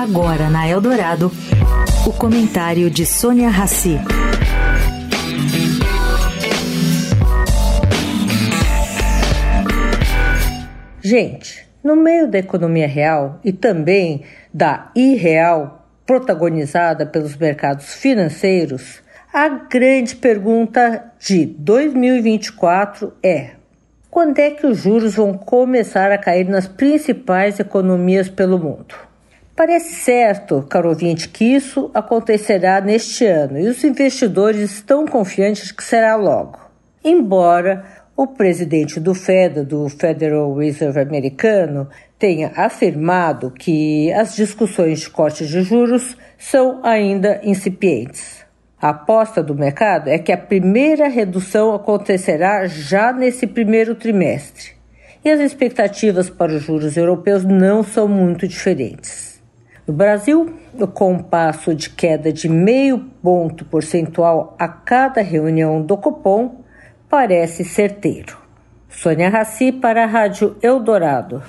Agora na Eldorado, o comentário de Sônia Rassi. Gente, no meio da economia real e também da irreal protagonizada pelos mercados financeiros, a grande pergunta de 2024 é: quando é que os juros vão começar a cair nas principais economias pelo mundo? Parece certo, caro ouvinte, que isso acontecerá neste ano e os investidores estão confiantes que será logo. Embora o presidente do Fed, do Federal Reserve americano, tenha afirmado que as discussões de corte de juros são ainda incipientes. A aposta do mercado é que a primeira redução acontecerá já nesse primeiro trimestre. E as expectativas para os juros europeus não são muito diferentes. No Brasil, o compasso de queda de meio ponto percentual a cada reunião do Copom parece certeiro. Sônia Raci para a Rádio Eldorado.